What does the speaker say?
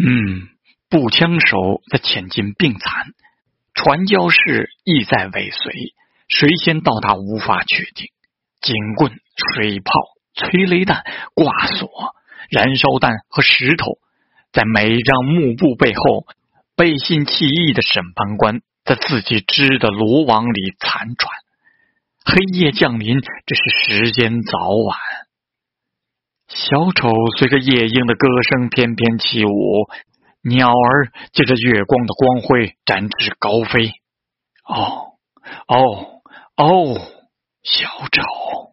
嗯，步枪手的前进并惨，传教士亦在尾随，谁先到达无法确定。警棍、水炮、催泪弹、挂锁、燃烧弹和石头，在每一张幕布背后，背信弃义的审判官在自己织的罗网里残喘。黑夜降临，这是时间早晚。小丑随着夜莺的歌声翩翩起舞，鸟儿借着月光的光辉展翅高飞。哦，哦，哦，小丑。